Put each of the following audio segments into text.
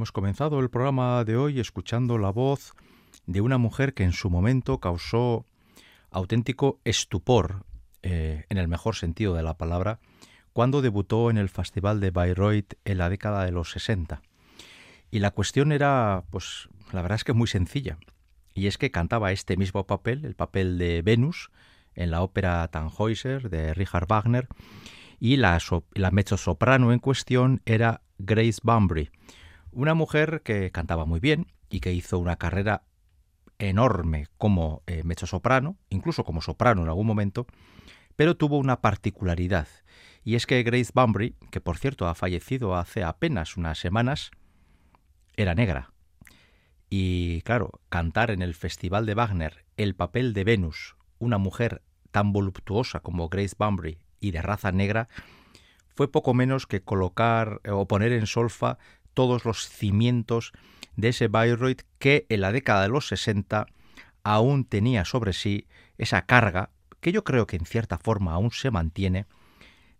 Hemos comenzado el programa de hoy escuchando la voz de una mujer que en su momento causó auténtico estupor, eh, en el mejor sentido de la palabra, cuando debutó en el Festival de Bayreuth en la década de los 60. Y la cuestión era, pues, la verdad es que muy sencilla. Y es que cantaba este mismo papel, el papel de Venus, en la ópera Tannhäuser de Richard Wagner, y la, la mezzo-soprano en cuestión era Grace Bunbury, una mujer que cantaba muy bien y que hizo una carrera enorme como eh, soprano, incluso como soprano en algún momento, pero tuvo una particularidad, y es que Grace Bunbury, que por cierto ha fallecido hace apenas unas semanas, era negra. Y claro, cantar en el Festival de Wagner el papel de Venus, una mujer tan voluptuosa como Grace Bunbury y de raza negra, fue poco menos que colocar o poner en solfa todos los cimientos de ese Bayreuth que en la década de los 60 aún tenía sobre sí esa carga, que yo creo que en cierta forma aún se mantiene,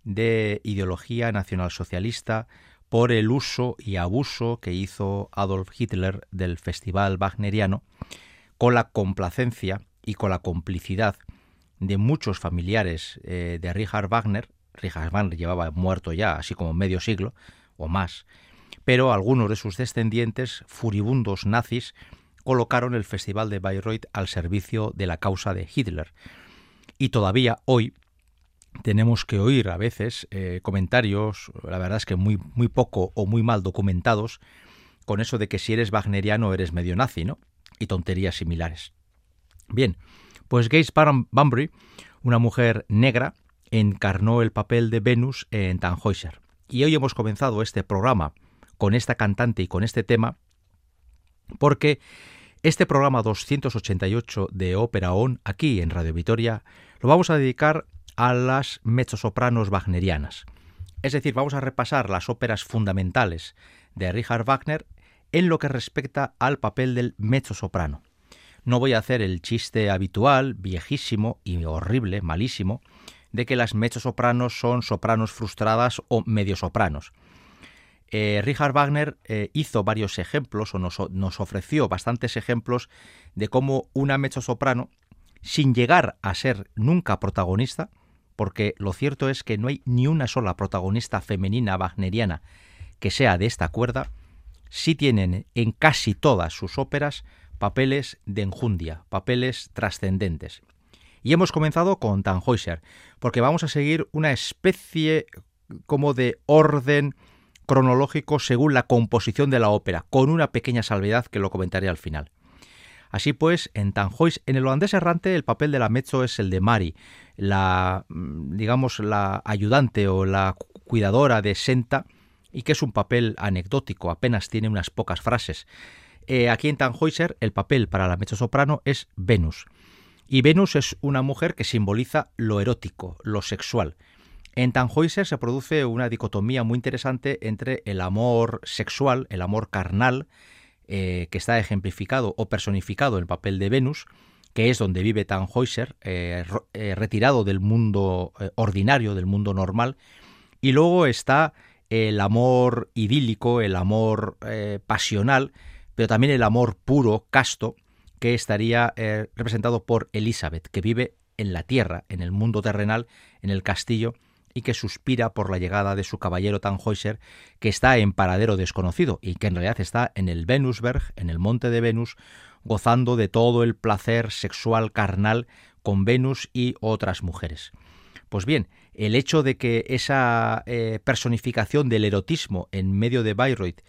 de ideología nacionalsocialista por el uso y abuso que hizo Adolf Hitler del Festival Wagneriano, con la complacencia y con la complicidad de muchos familiares eh, de Richard Wagner. Richard Wagner llevaba muerto ya, así como medio siglo o más, pero algunos de sus descendientes, furibundos nazis, colocaron el Festival de Bayreuth al servicio de la causa de Hitler. Y todavía hoy tenemos que oír a veces eh, comentarios, la verdad es que muy, muy poco o muy mal documentados, con eso de que si eres wagneriano eres medio nazi, ¿no? Y tonterías similares. Bien, pues Grace Bunbury, una mujer negra, encarnó el papel de Venus en Tannhäuser. Y hoy hemos comenzado este programa con esta cantante y con este tema, porque este programa 288 de Ópera On, aquí en Radio Vitoria, lo vamos a dedicar a las mezzosopranos wagnerianas. Es decir, vamos a repasar las óperas fundamentales de Richard Wagner en lo que respecta al papel del mezzosoprano. No voy a hacer el chiste habitual, viejísimo y horrible, malísimo, de que las mezzosopranos son sopranos frustradas o mediosopranos. Eh, Richard Wagner eh, hizo varios ejemplos o nos, ofreció bastantes ejemplos de cómo una mezzo-soprano, sin llegar a ser nunca protagonista, porque lo cierto es que no hay ni una sola protagonista femenina wagneriana que sea de esta cuerda, sí tienen en casi todas sus óperas papeles de enjundia, papeles trascendentes. Y hemos comenzado con Tannhäuser, porque vamos a seguir una especie como de orden cronológico según la composición de la ópera, con una pequeña salvedad que lo comentaré al final. Así pues, en Tannhäuser, en el holandés errante, el papel de la mezzo es el de Mari, la, mm, digamos, la ayudante o la cuidadora de Senta, y que es un papel anecdótico, apenas tiene unas pocas frases. Eh, aquí en Tannhäuser, el papel para la mezzo soprano es Venus. Y Venus es una mujer que simboliza lo erótico, lo sexual. En Tannhäuser se produce una dicotomía muy interesante entre el amor sexual, el amor carnal, eh, que está ejemplificado o personificado en el papel de Venus, que es donde vive Tannhäuser, eh, eh, retirado del mundo ordinario, del mundo normal, y luego está el amor idílico, el amor pasional, pero también el amor puro, casto, que estaría representado por Elizabeth, que vive en la tierra, en el mundo terrenal, en el castillo, y que suspira por la llegada de su caballero Tannhäuser, que está en paradero desconocido y que en realidad está en el Venusberg, en el monte de Venus, gozando de todo el placer sexual carnal con Venus y otras mujeres. Pues bien, el hecho de que esa eh, personificación del erotismo en medio de Bayreuth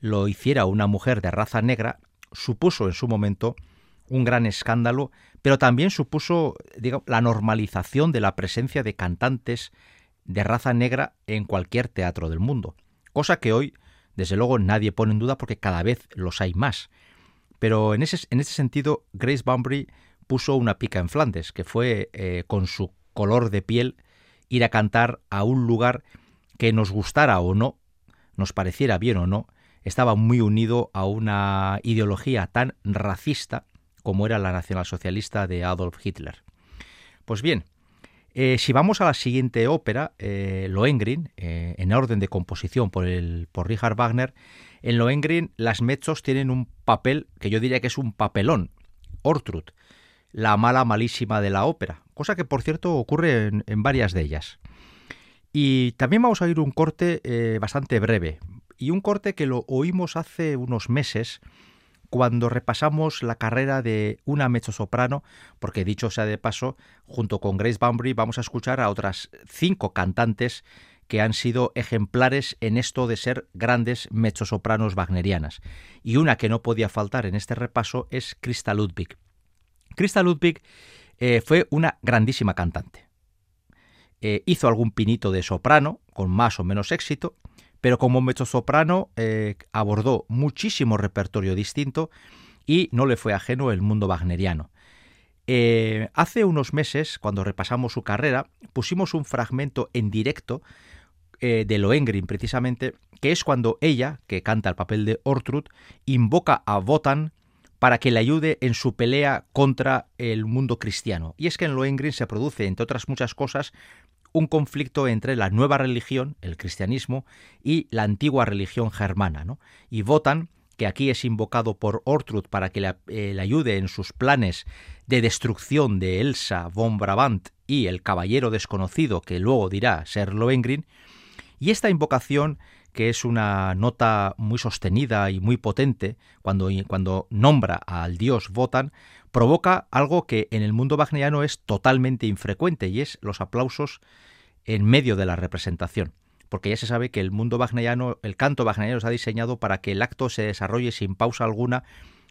lo hiciera una mujer de raza negra supuso en su momento un gran escándalo, pero también supuso la normalización de la presencia de cantantes de raza negra en cualquier teatro del mundo, cosa que hoy, desde luego, nadie pone en duda porque cada vez los hay más. Pero en ese, en ese sentido, Grace Bunbury puso una pica en Flandes, que fue, eh, con su color de piel, ir a cantar a un lugar que nos gustara o no, nos pareciera bien o no, estaba muy unido a una ideología tan racista como era la nacionalsocialista de Adolf Hitler. Pues bien, Eh, si vamos a la siguiente ópera, eh, Lohengrin, eh, en orden de composición por, Richard Wagner, en Lohengrin las mezzos tienen un papel que yo diría que es un papelón, Ortrud, la mala malísima de la ópera, cosa que por cierto ocurre en, varias de ellas. Y también vamos a oír un corte bastante breve, y un corte que lo oímos hace unos meses cuando repasamos la carrera de una mezzosoprano, porque dicho sea de paso, junto con Grace Bunbury vamos a escuchar a otras cinco cantantes que han sido ejemplares en esto de ser grandes mezzosopranos wagnerianas. Y una que no podía faltar en este repaso es Christa Ludwig. Christa Ludwig eh, fue una grandísima cantante. Eh, hizo algún pinito de soprano, con más o menos éxito, pero como mezzosoprano eh, abordó muchísimo repertorio distinto y no le fue ajeno el mundo wagneriano. Eh, hace unos meses, cuando repasamos su carrera, pusimos un fragmento en directo eh, de Lohengrin, precisamente, que es cuando ella, que canta el papel de Ortrud, invoca a Wotan para que le ayude en su pelea contra el mundo cristiano. Y es que en Lohengrin se produce, entre otras muchas cosas, un conflicto entre la nueva religión, el cristianismo, y la antigua religión germana. ¿no? Y votan que aquí es invocado por Ortrud para que eh, le, ayude en sus planes de destrucción de Elsa von Brabant y el caballero desconocido que luego dirá ser Lohengrin, y esta invocación que es una nota muy sostenida y muy potente cuando, cuando nombra al dios Votan, provoca algo que en el mundo wagneriano es totalmente infrecuente y es los aplausos en medio de la representación. Porque ya se sabe que el mundo wagneriano, el canto wagneriano está diseñado para que el acto se desarrolle sin pausa alguna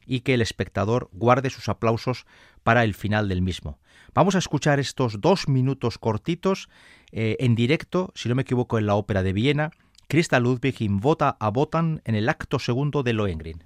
y que el espectador guarde sus aplausos para el final del mismo. Vamos a escuchar estos dos minutos cortitos eh, en directo, si no me equivoco, en la Ópera de Viena. Christa Ludwig invota a Botan en el acto segundo de Lohengrin.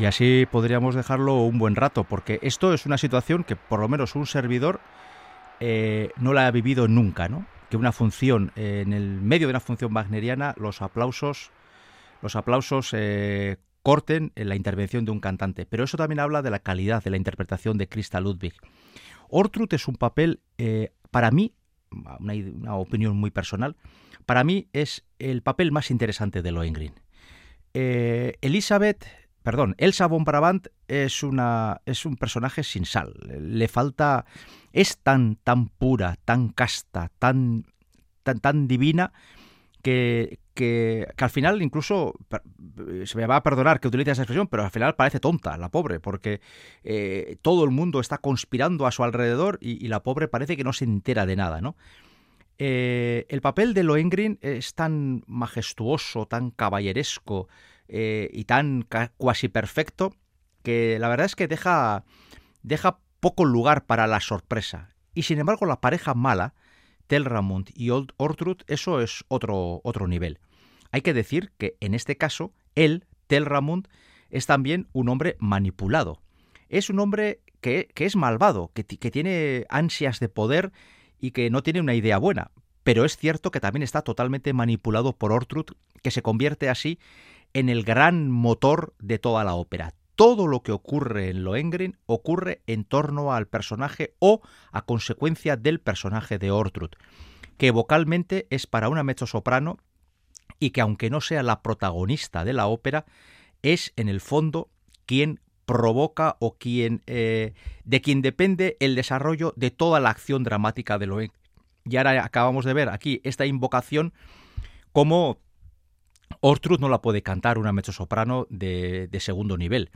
Y así podríamos dejarlo un buen rato, porque esto es una situación que por lo menos un servidor eh, no la ha vivido nunca, ¿no? Que una función, eh, en el medio de una función wagneriana, los aplausos, los aplausos eh, corten en la intervención de un cantante. Pero eso también habla de la calidad de la interpretación de Christa Ludwig. Ortrud es un papel, para mí, una, una, opinión muy personal, para mí es el papel más interesante de Lohengrin. Elizabeth perdón, Elsa von Brabant es una es un personaje sin sal. Le falta es tan tan pura, tan casta, tan tan tan divina que, que, al final incluso se me va a perdonar que utilice esa expresión, pero al final parece tonta la pobre, porque eh, todo el mundo está conspirando a su alrededor y, la pobre parece que no se entera de nada, ¿no? Eh, el papel de Lohengrin es tan majestuoso, tan caballeresco, eh, y tan cuasi perfecto que la verdad es que deja, deja poco lugar para la sorpresa. Y sin embargo la pareja mala, Telramund y Old Ortrud, eso es otro, otro nivel. Hay que decir que en este caso, él, Telramund, es también un hombre manipulado. Es un hombre que, es malvado, que, que tiene ansias de poder y que no tiene una idea buena. Pero es cierto que también está totalmente manipulado por Ortrud, que se convierte así en el gran motor de toda la ópera. Todo lo que ocurre en Lohengrin ocurre en torno al personaje o a consecuencia del personaje de Ortrud, que vocalmente es para una mezzosoprano y que aunque no sea la protagonista de la ópera, es en el fondo quien provoca o quien eh, de quien depende el desarrollo de toda la acción dramática de Lohengrin. Y ahora acabamos de ver aquí esta invocación como Ortrud no la puede cantar una mezzosoprano de, de segundo nivel.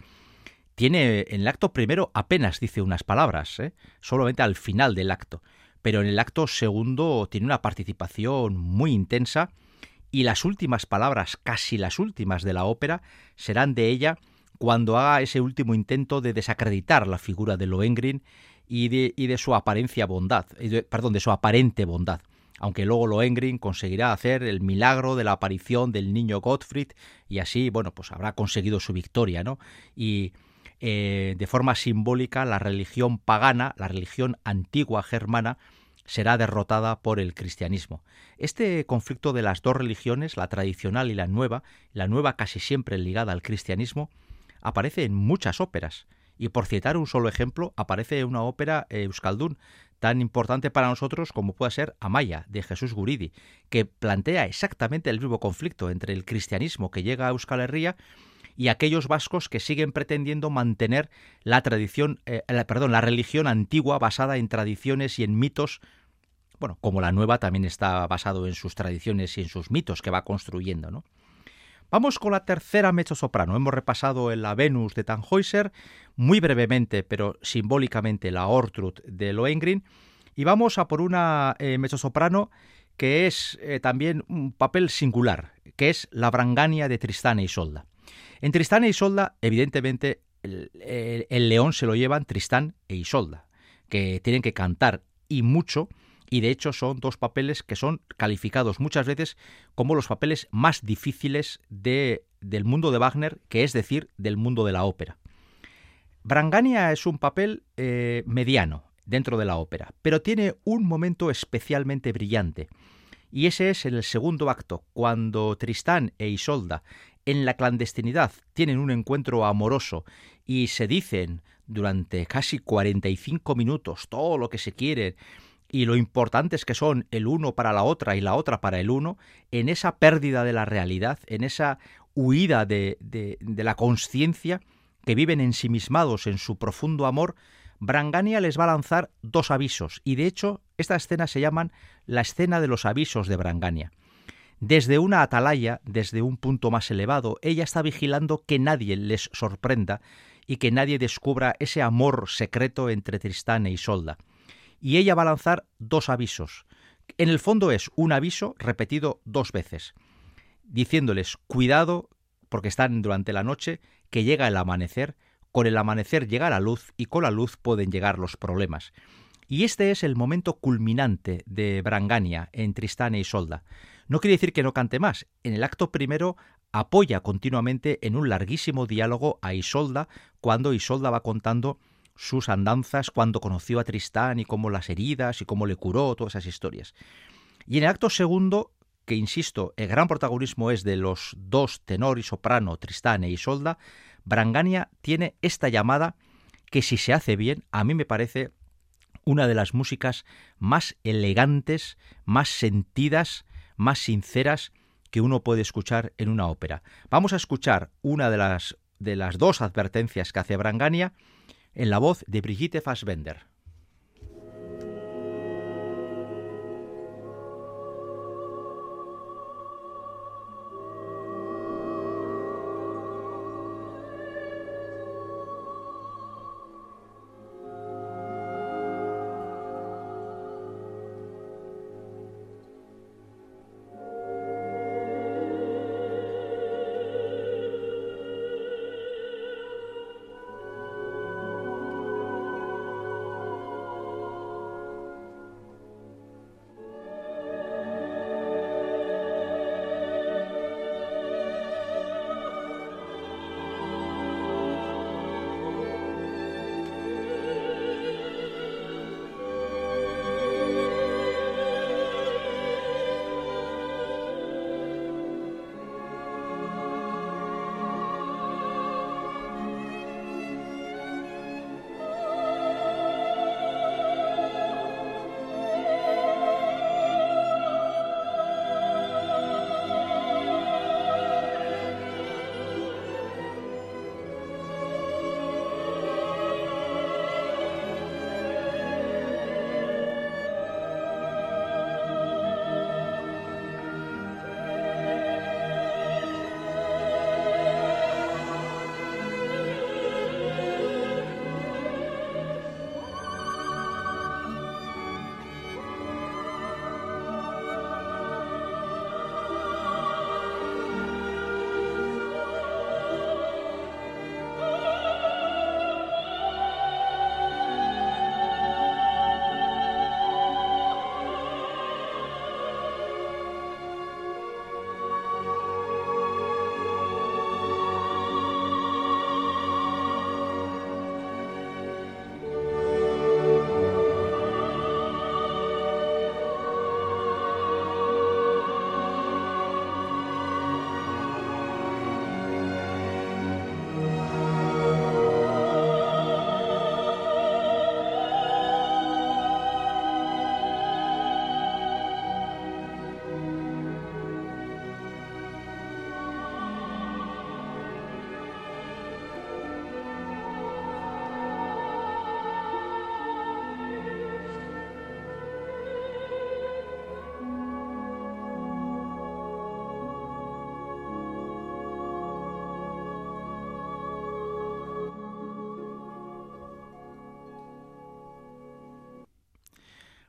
Tiene en el acto primero apenas dice unas palabras, ¿eh? solamente al final del acto, pero en el acto segundo tiene una participación muy intensa y las últimas palabras, casi las últimas de la ópera, serán de ella cuando haga ese último intento de desacreditar la figura de Lohengrin y de, y de su apariencia bondad, perdón, de su aparente bondad. Aunque luego Lohengrin conseguirá hacer el milagro de la aparición del niño Gottfried y así, bueno, pues habrá conseguido su victoria, ¿no? Y eh, de forma simbólica la religión pagana, la religión antigua germana, será derrotada por el cristianismo. Este conflicto de las dos religiones, la tradicional y la nueva, la nueva casi siempre ligada al cristianismo, aparece en muchas óperas. Y por citar un solo ejemplo, aparece una ópera eh, Euskaldun tan importante para nosotros como puede ser Amaya, de Jesús Guridi, que plantea exactamente el mismo conflicto entre el cristianismo que llega a Euskal Herria y aquellos vascos que siguen pretendiendo mantener la tradición, eh, perdón, la religión antigua basada en tradiciones y en mitos, bueno, como la nueva también está basado en sus tradiciones y en sus mitos que va construyendo, ¿no? Vamos con la tercera mezzosoprano. Hemos repasado la Venus de Tannhäuser, muy brevemente, pero simbólicamente la Ortrud de Lohengrin, y vamos a por una eh, mezzosoprano que es eh, también un papel singular, que es la Brangania de Tristán e Isolda. En Tristán e Isolda, evidentemente, el, león se lo llevan Tristán e Isolda, que tienen que cantar y mucho, y de hecho son dos papeles que son calificados muchas veces como los papeles más difíciles de, del mundo de Wagner, que es decir, del mundo de la ópera. Brangania es un papel eh, mediano dentro de la ópera, pero tiene un momento especialmente brillante, y ese es en el segundo acto, cuando Tristán e Isolda en la clandestinidad tienen un encuentro amoroso y se dicen durante casi 45 minutos todo lo que se quiere y lo importantes que son el uno para la otra y la otra para el uno, en esa pérdida de la realidad, en esa huida de, de, la conciencia, que viven ensimismados en su profundo amor, Brangania les va a lanzar dos avisos, y de hecho esta escena se llaman la escena de los avisos de Brangania. Desde una atalaya, desde un punto más elevado, ella está vigilando que nadie les sorprenda y que nadie descubra ese amor secreto entre Tristán e Isolda. Y ella va a lanzar dos avisos. En el fondo es un aviso repetido dos veces, diciéndoles cuidado porque están durante la noche, que llega el amanecer, con el amanecer llega la luz y con la luz pueden llegar los problemas. Y este es el momento culminante de Brangania en Tristán e Isolda. No quiere decir que no cante más. En el acto primero apoya continuamente en un larguísimo diálogo a Isolda cuando Isolda va contando sus andanzas cuando conoció a Tristán y cómo las heridas y cómo le curó, todas esas historias. Y en el acto segundo, que insisto, el gran protagonismo es de los dos tenor y soprano, Tristán e Isolda, Brangania tiene esta llamada que si se hace bien, a mí me parece una de las músicas más elegantes, más sentidas, más sinceras que uno puede escuchar en una ópera. Vamos a escuchar una de las, de las dos advertencias que hace Brangania en la voz de Brigitte Fassbender.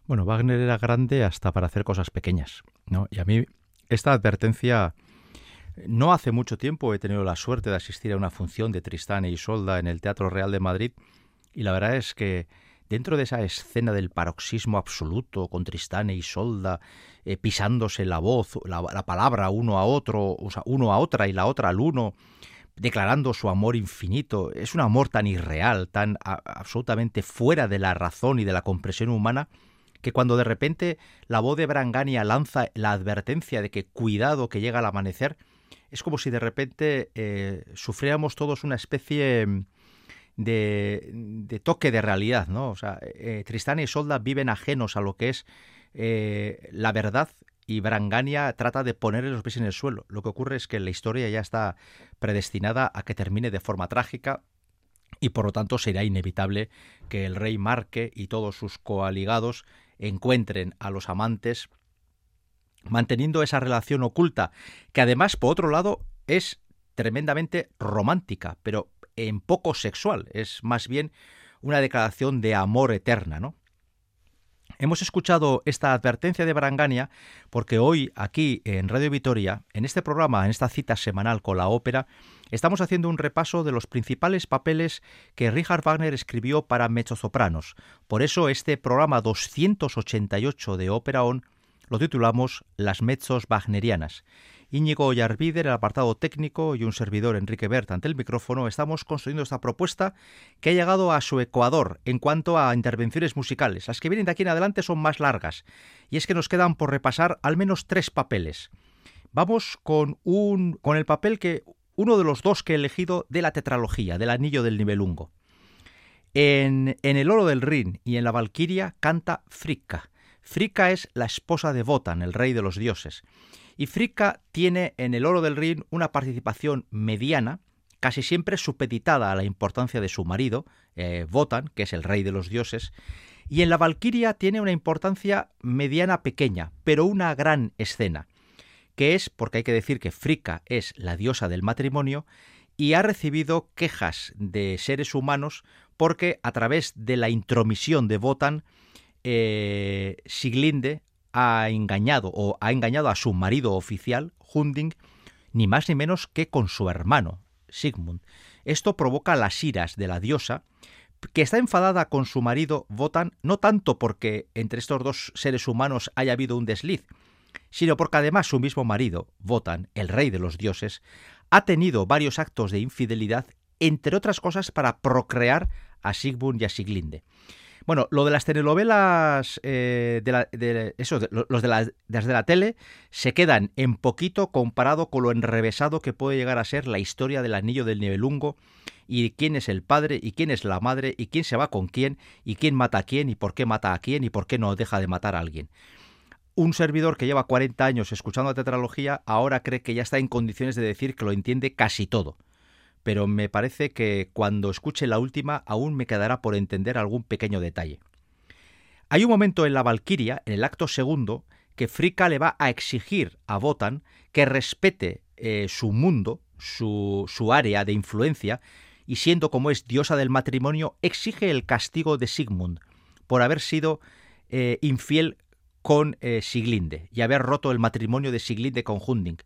Bueno, Wagner era grande hasta para hacer cosas pequeñas, ¿no? Y a mí esta advertencia no hace mucho tiempo he tenido la suerte de asistir a una función de Tristán e Isolda en el Teatro Real de Madrid y la verdad es que dentro de esa escena del paroxismo absoluto con Tristán e Isolda eh, pisándose la voz, la, palabra uno a otro, o sea, uno a otra y la otra al uno, declarando su amor infinito, es un amor tan irreal, tan absolutamente fuera de la razón y de la comprensión humana, que cuando de repente la voz de Brangania lanza la advertencia de que cuidado que llega el amanecer, es como si de repente eh, sufriéramos todos una especie de, toque de realidad, ¿no? O sea, eh, Tristán y Solda viven ajenos a lo que es eh, la verdad y Brangania trata de ponerle los pies en el suelo. Lo que ocurre es que la historia ya está predestinada a que termine de forma trágica y por lo tanto será inevitable que el rey Marque y todos sus coaligados encuentren a los amantes manteniendo esa relación oculta, que además, por otro lado, es tremendamente romántica, pero en poco sexual, es más bien una declaración de amor eterna, ¿no? Hemos escuchado esta advertencia de Brangania porque hoy aquí en Radio Vitoria, en este programa, en esta cita semanal con la ópera, estamos haciendo un repaso de los principales papeles que Richard Wagner escribió para mezzosopranos. Por eso este programa 288 de Ópera On lo titulamos Las mezzos wagnerianas. Íñigo Yarvider, el apartado técnico, y un servidor Enrique Bert ante el micrófono, estamos construyendo esta propuesta que ha llegado a su ecuador en cuanto a intervenciones musicales. Las que vienen de aquí en adelante son más largas, y es que nos quedan por repasar al menos tres papeles. Vamos con, un, con el papel que uno de los dos que he elegido de la tetralogía, del Anillo del Nibelungo. En, en El Oro del Rin y en La Valquiria canta Fricka. Fricka es la esposa de Wotan, el rey de los dioses. Y Fricka tiene en el Oro del Rin una participación mediana, casi siempre supeditada a la importancia de su marido, eh, Wotan, que es el rey de los dioses, y en la Valquiria tiene una importancia mediana pequeña, pero una gran escena, que es, porque hay que decir que Fricka es la diosa del matrimonio, y ha recibido quejas de seres humanos porque a través de la intromisión de Wotan eh, Siglinde ha engañado o ha engañado a su marido oficial, Hunding, ni más ni menos que con su hermano, Sigmund. Esto provoca las iras de la diosa, que está enfadada con su marido Votan no tanto porque entre estos dos seres humanos haya habido un desliz, sino porque además su mismo marido, Votan, el rey de los dioses, ha tenido varios actos de infidelidad, entre otras cosas para procrear a Sigmund y a Siglinde. Bueno, lo de las telenovelas, eh, de, eso, los de, las de la tele, se quedan en poquito comparado con lo enrevesado que puede llegar a ser la historia del anillo del nivelungo y quién es el padre y quién es la madre y quién se va con quién y quién mata a quién y por qué mata a quién y por qué no deja de matar a alguien. Un servidor que lleva 40 años escuchando la tetralogía ahora cree que ya está en condiciones de decir que lo entiende casi todo pero me parece que cuando escuche la última aún me quedará por entender algún pequeño detalle. Hay un momento en la Valquiria, en el acto segundo, que Fricka le va a exigir a Wotan que respete eh, su mundo, su, su área de influencia, y siendo como es diosa del matrimonio, exige el castigo de Sigmund por haber sido eh, infiel con eh, Siglinde y haber roto el matrimonio de Siglinde con Hunding.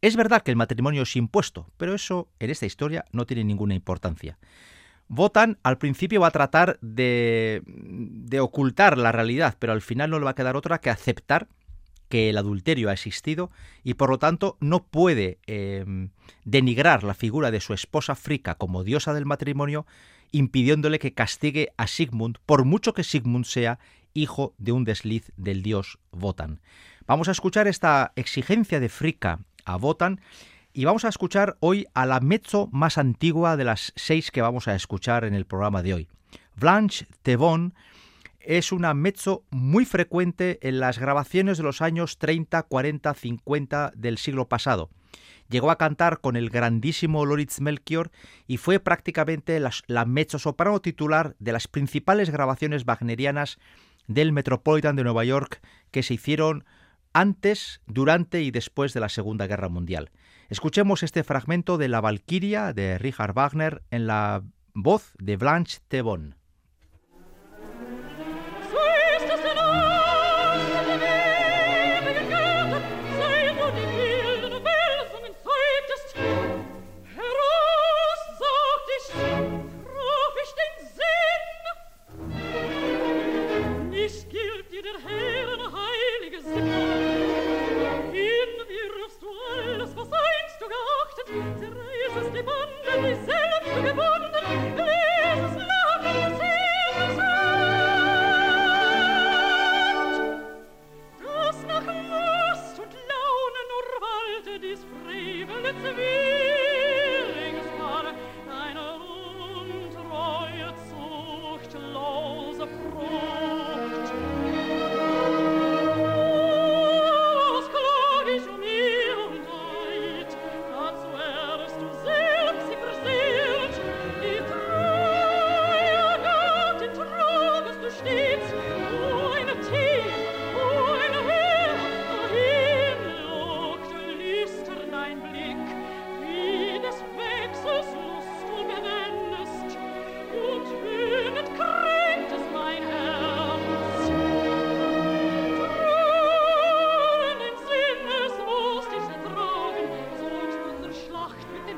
Es verdad que el matrimonio es impuesto, pero eso en esta historia no tiene ninguna importancia. Votan al principio va a tratar de, de ocultar la realidad, pero al final no le va a quedar otra que aceptar que el adulterio ha existido y por lo tanto no puede em, denigrar la figura de su esposa Fricka como diosa del matrimonio, impidiéndole que castigue a Sigmund, por mucho que Sigmund sea hijo de un desliz del dios Votan. Vamos a escuchar esta exigencia de Fricka a Votan. Y vamos a escuchar hoy a la mezzo más antigua de las seis que vamos a escuchar en el programa de hoy. Blanche Tevon es una mezzo muy frecuente en las grabaciones de los años 30, 40, 50 del siglo pasado. Llegó a cantar con el grandísimo Loritz Melchior y fue prácticamente la, la mezzo soprano titular de las principales grabaciones wagnerianas del Metropolitan de Nueva York que se hicieron antes, durante y después de la Segunda Guerra Mundial. Escuchemos este fragmento de La Valquiria de Richard Wagner en la voz de Blanche Thebon.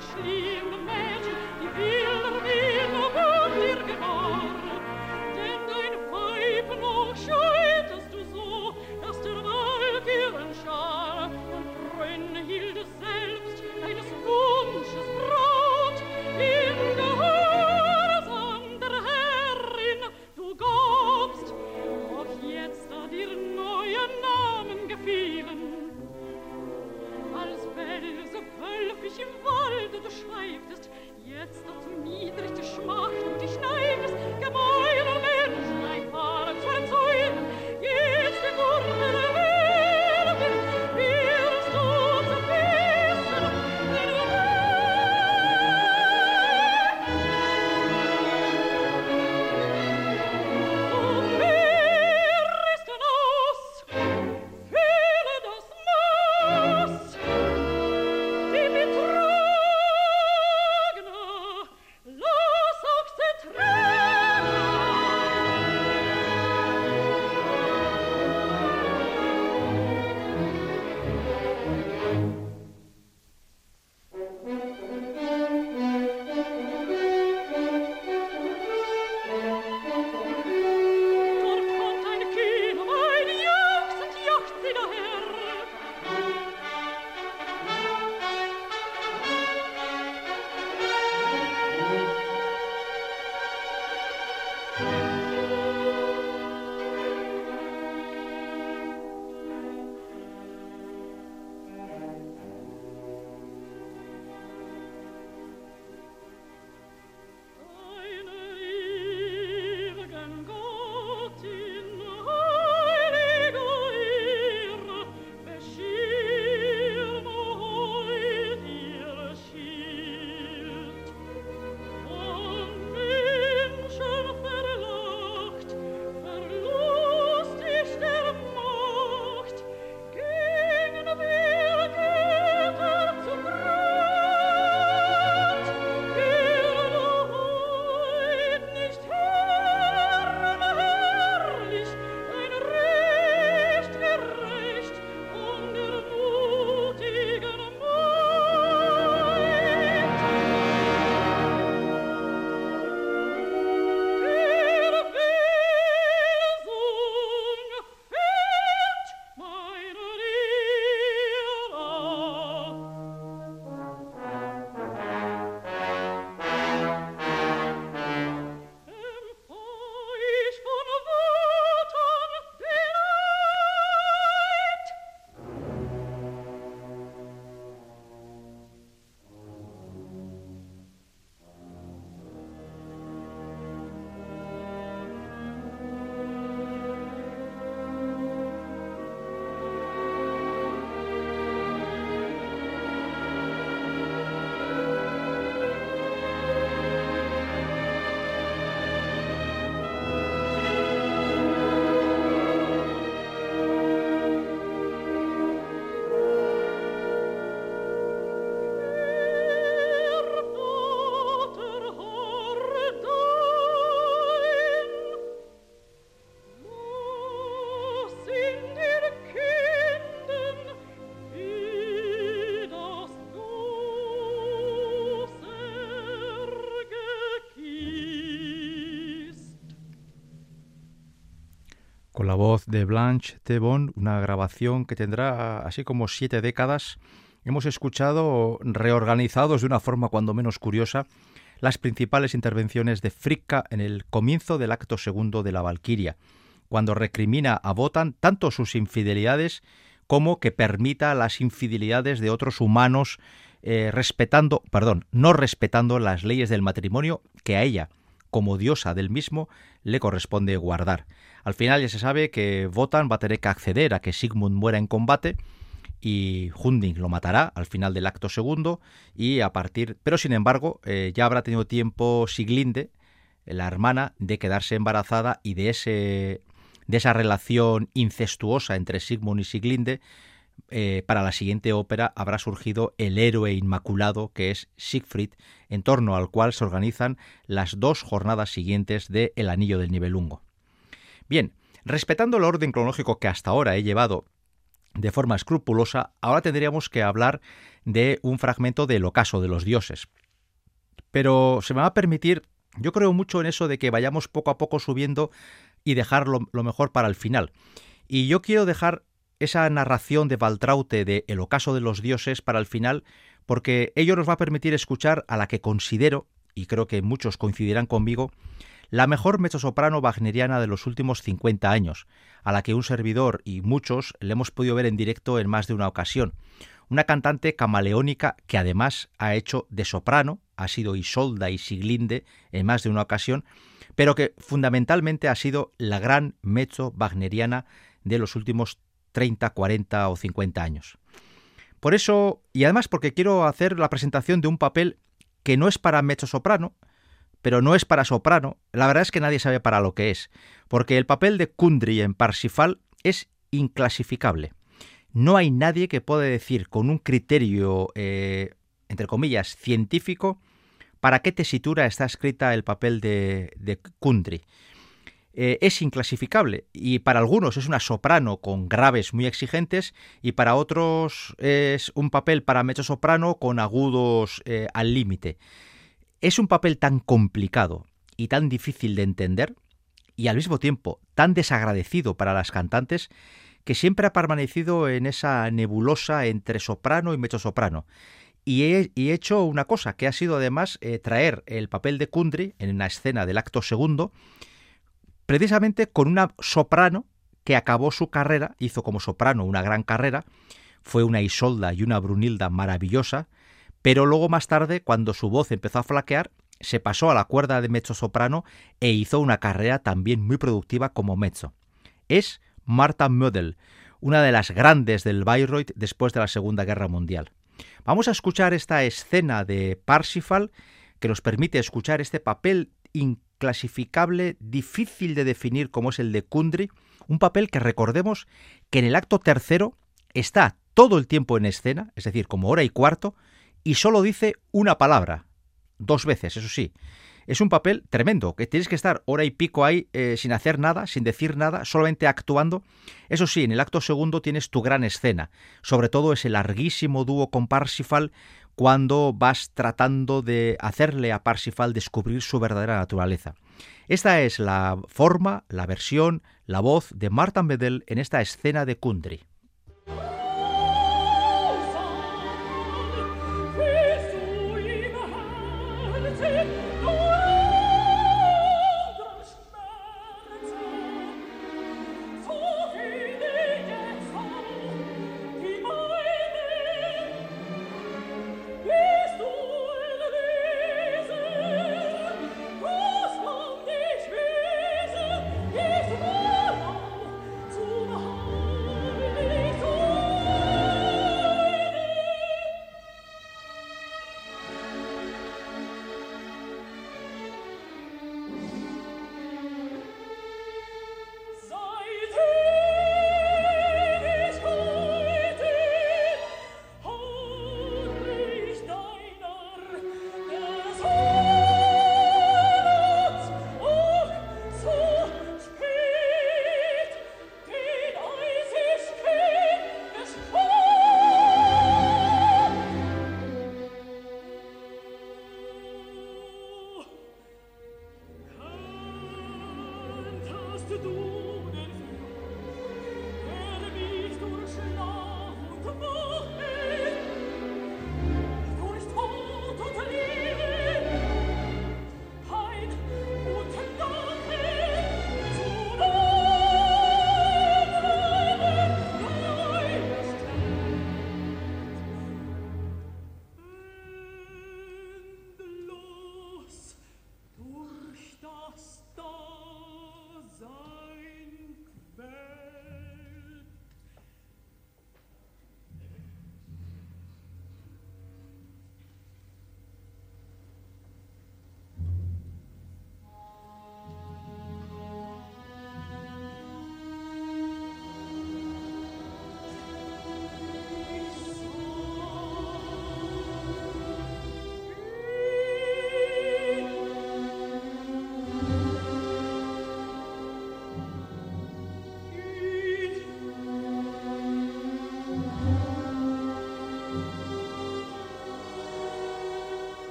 she de Blanche Tebon, una grabación que tendrá así como siete décadas. Hemos escuchado, reorganizados de una forma cuando menos curiosa, las principales intervenciones de Fricka en el comienzo del acto segundo de la Valquiria, cuando recrimina a Botan tanto sus infidelidades como que permita las infidelidades de otros humanos eh, respetando, perdón, no respetando las leyes del matrimonio que a ella, como diosa del mismo, le corresponde guardar. Al final ya se sabe que Votan va a tener que acceder a que Sigmund muera en combate y Hunding lo matará al final del acto segundo y a partir, pero sin embargo eh, ya habrá tenido tiempo Siglinde, la hermana, de quedarse embarazada y de ese de esa relación incestuosa entre Sigmund y Siglinde eh, para la siguiente ópera habrá surgido el héroe inmaculado que es Siegfried, en torno al cual se organizan las dos jornadas siguientes de El Anillo del Nibelungo. Bien, respetando el orden cronológico que hasta ahora he llevado de forma escrupulosa, ahora tendríamos que hablar de un fragmento del ocaso de los dioses. Pero se me va a permitir, yo creo mucho en eso de que vayamos poco a poco subiendo y dejar lo, lo mejor para el final. Y yo quiero dejar esa narración de Valtraute de El ocaso de los dioses para el final, porque ello nos va a permitir escuchar a la que considero, y creo que muchos coincidirán conmigo, la mejor mezzosoprano wagneriana de los últimos 50 años, a la que un servidor y muchos le hemos podido ver en directo en más de una ocasión. Una cantante camaleónica que además ha hecho de soprano, ha sido Isolda y Siglinde en más de una ocasión, pero que fundamentalmente ha sido la gran mezzo wagneriana de los últimos 30, 40 o 50 años. Por eso, y además porque quiero hacer la presentación de un papel que no es para mezzo soprano, pero no es para soprano, la verdad es que nadie sabe para lo que es, porque el papel de Kundry en Parsifal es inclasificable. No hay nadie que pueda decir con un criterio, eh, entre comillas, científico, para qué tesitura está escrita el papel de, de Kundry. Eh, es inclasificable y para algunos es una soprano con graves muy exigentes y para otros es un papel para mezzo soprano con agudos eh, al límite. Es un papel tan complicado y tan difícil de entender y al mismo tiempo tan desagradecido para las cantantes que siempre ha permanecido en esa nebulosa entre soprano y mezzo soprano. Y he, hecho una cosa, que ha sido además eh, traer el papel de Kundry en una escena del acto segundo, precisamente con una soprano que acabó su carrera, hizo como soprano una gran carrera, fue una Isolda y una Brunilda maravillosa, pero luego más tarde, cuando su voz empezó a flaquear, se pasó a la cuerda de mezzo soprano e hizo una carrera también muy productiva como mezzo. Es Martha Mödel, una de las grandes del Bayreuth después de la Segunda Guerra Mundial. Vamos a escuchar esta escena de Parsifal que nos permite escuchar este papel clasificable, difícil de definir como es el de Kundry, un papel que recordemos que en el acto tercero está todo el tiempo en escena, es decir, como hora y cuarto, y solo dice una palabra, dos veces, eso sí. Es un papel tremendo, que tienes que estar hora y pico ahí eh, sin hacer nada, sin decir nada, solamente actuando. Eso sí, en el acto segundo tienes tu gran escena, sobre todo ese larguísimo dúo con Parsifal cuando vas tratando de hacerle a Parsifal descubrir su verdadera naturaleza. Esta es la forma, la versión, la voz de Martin Bedell en esta escena de Kundry.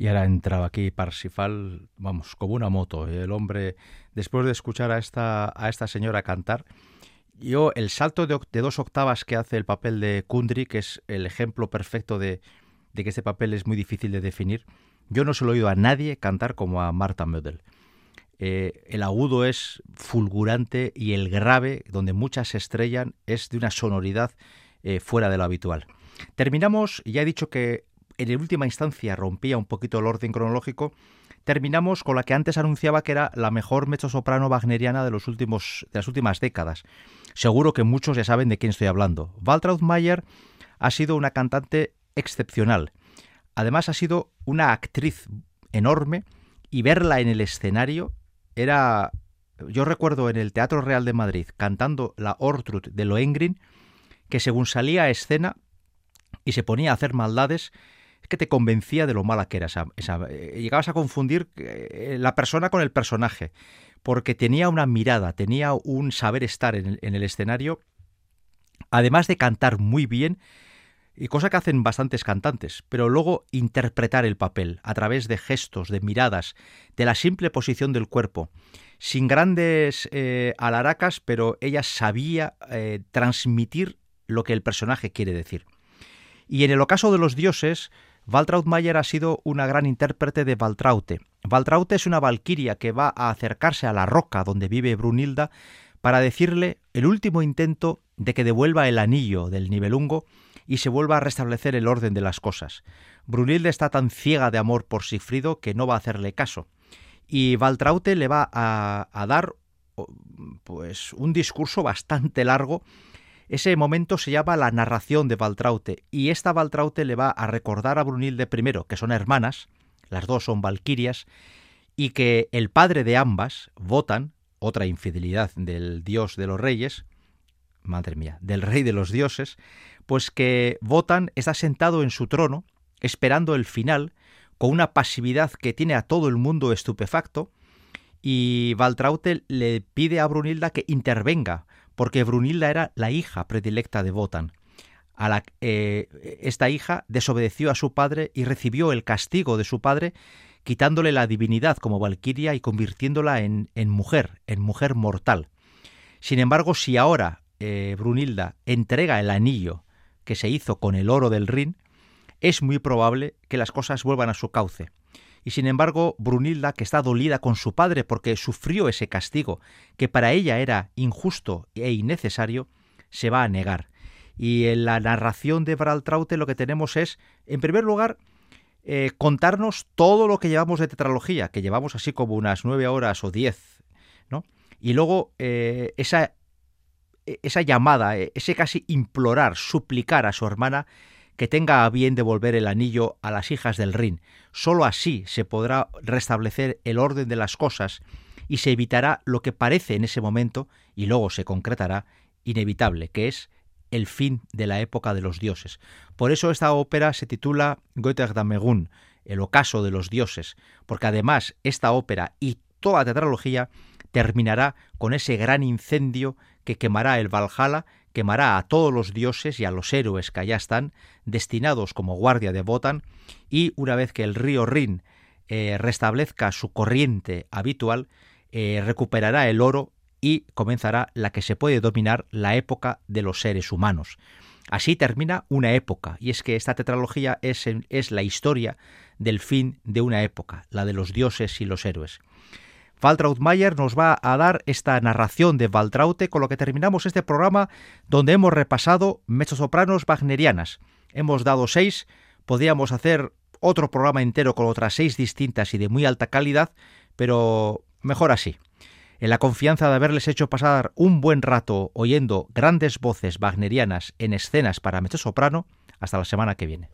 Y ahora entraba aquí Parsifal, vamos, como una moto. El hombre, después de escuchar a esta, a esta señora cantar, yo el salto de, dos octavas que hace el papel de Kundry, que es el ejemplo perfecto de, que este papel es muy difícil de definir, yo no se lo he oído a nadie cantar como a Marta Mödel. Eh, el agudo es fulgurante y el grave, donde muchas se estrellan, es de una sonoridad eh, fuera de lo habitual. Terminamos, ya he dicho que en última instancia rompía un poquito el orden cronológico, terminamos con la que antes anunciaba que era la mejor mezzosoprano wagneriana de, los últimos, de las últimas décadas. Seguro que muchos ya saben de quién estoy hablando. Waltraud Mayer ha sido una cantante excepcional. Además ha sido una actriz enorme y verla en el escenario era... Yo recuerdo en el Teatro Real de Madrid cantando la Ortrud de Lohengrin que según salía a escena y se ponía a hacer maldades, que te convencía de lo mala que era esa, eh, llegabas a confundir eh, la persona con el personaje, porque tenía una mirada, tenía un saber estar en el, escenario, además de cantar muy bien, y cosa que hacen bastantes cantantes, pero luego interpretar el papel a través de gestos, de miradas, de la simple posición del cuerpo, sin grandes eh, alaracas, pero ella sabía transmitir lo que el personaje quiere decir. Y en el ocaso de los dioses, Waltraud Mayer ha sido una gran intérprete de Valtraute. Valtraute es una valquiria que va a acercarse a la roca donde vive Brunilda para decirle el último intento de que devuelva el anillo del Nibelungo y se vuelva a restablecer el orden de las cosas. Brunilda está tan ciega de amor por Sigfrido que no va a hacerle caso. Y Valtraute le va a, a dar pues un discurso bastante largo ese momento se llama la narración de Valtraute y esta Valtraute le va a recordar a Brunilde primero que son hermanas, las dos son valquirias, y que el padre de ambas, Votan, otra infidelidad del dios de los reyes, madre mía, del rey de los dioses, pues que Votan está sentado en su trono, esperando el final, con una pasividad que tiene a todo el mundo estupefacto, y Valtraute le pide a Brunilda que intervenga porque Brunilda era la hija predilecta de la, eh, esta hija desobedeció a su padre y recibió el castigo de su padre, quitándole la divinidad como valquiria y convirtiéndola en, en mujer, en mujer mortal. Sin embargo, si ahora eh, Brunilda entrega el anillo que se hizo con el oro del Rin, es muy probable que las cosas vuelvan a su cauce. Y sin embargo, Brunilda, que está dolida con su padre porque sufrió ese castigo, que para ella era injusto e innecesario, se va a negar. Y en la narración de Braltraute lo que tenemos es, en primer lugar, eh, contarnos todo lo que llevamos de tetralogía, que llevamos así como unas nueve horas o diez, ¿no? Y luego eh, esa, esa llamada, ese casi implorar, suplicar a su hermana que tenga a bien devolver el anillo a las hijas del Rin. Sólo así se podrá restablecer el orden de las cosas y se evitará lo que parece en ese momento, y luego se concretará, inevitable, que es el fin de la época de los dioses. Por eso esta ópera se titula Götterdammerung, el ocaso de los dioses, porque además esta ópera y toda la tetralogía terminará con ese gran incendio que quemará el Valhalla quemará a todos los dioses y a los héroes que allá están, destinados como guardia de Botan, y una vez que el río Rin eh, restablezca su corriente habitual, eh, recuperará el oro y comenzará la que se puede dominar la época de los seres humanos. Así termina una época, y es que esta tetralogía es, es la historia del fin de una época, la de los dioses y los héroes. Waltraud Mayer nos va a dar esta narración de Waltraute con lo que terminamos este programa donde hemos repasado mezzosopranos wagnerianas. Hemos dado seis, podríamos hacer otro programa entero con otras seis distintas y de muy alta calidad, pero mejor así. En la confianza de haberles hecho pasar un buen rato oyendo grandes voces wagnerianas en escenas para mezzosoprano, hasta la semana que viene.